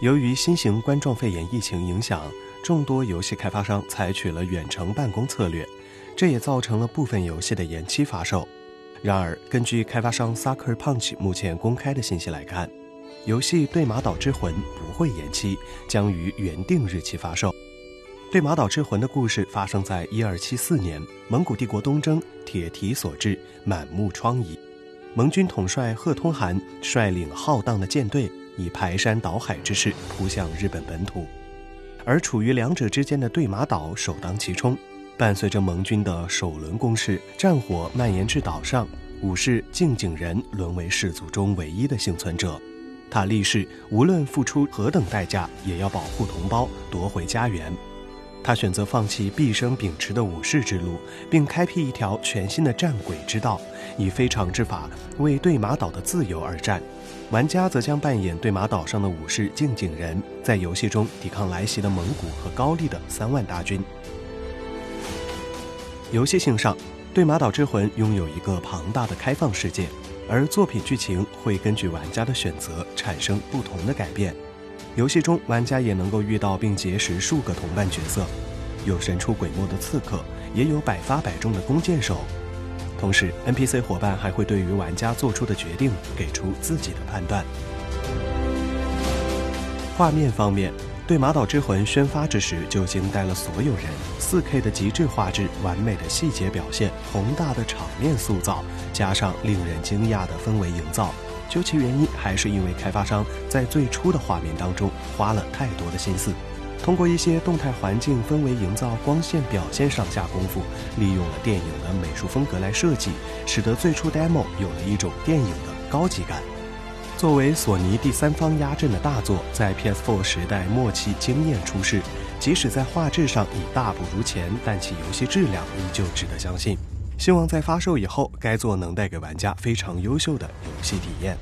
由于新型冠状肺炎疫情影响，众多游戏开发商采取了远程办公策略，这也造成了部分游戏的延期发售。然而，根据开发商 Sucker Punch 目前公开的信息来看，游戏《对马岛之魂》不会延期，将于原定日期发售。《对马岛之魂》的故事发生在一二七四年，蒙古帝国东征，铁蹄所至，满目疮痍。盟军统帅贺通汗率领浩荡的舰队。以排山倒海之势扑向日本本土，而处于两者之间的对马岛首当其冲。伴随着盟军的首轮攻势，战火蔓延至岛上，武士静井人沦为氏族中唯一的幸存者。他立誓，无论付出何等代价，也要保护同胞，夺回家园。他选择放弃毕生秉持的武士之路，并开辟一条全新的战鬼之道，以非常之法为对马岛的自由而战。玩家则将扮演对马岛上的武士静井人，在游戏中抵抗来袭的蒙古和高丽的三万大军。游戏性上，《对马岛之魂》拥有一个庞大的开放世界，而作品剧情会根据玩家的选择产生不同的改变。游戏中，玩家也能够遇到并结识数个同伴角色，有神出鬼没的刺客，也有百发百中的弓箭手。同时，NPC 伙伴还会对于玩家做出的决定给出自己的判断。画面方面，《对马岛之魂》宣发之时就惊呆了所有人，4K 的极致画质、完美的细节表现、宏大的场面塑造，加上令人惊讶的氛围营造。究其原因，还是因为开发商在最初的画面当中花了太多的心思，通过一些动态环境氛围营造、光线表现上下功夫，利用了电影的美术风格来设计，使得最初 demo 有了一种电影的高级感。作为索尼第三方压阵的大作，在 PS4 时代末期惊艳出世，即使在画质上已大不如前，但其游戏质量依旧值得相信。希望在发售以后，该作能带给玩家非常优秀的游戏体验。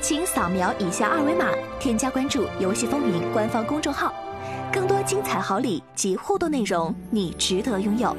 请扫描以下二维码，添加关注“游戏风云”官方公众号，更多精彩好礼及互动内容，你值得拥有。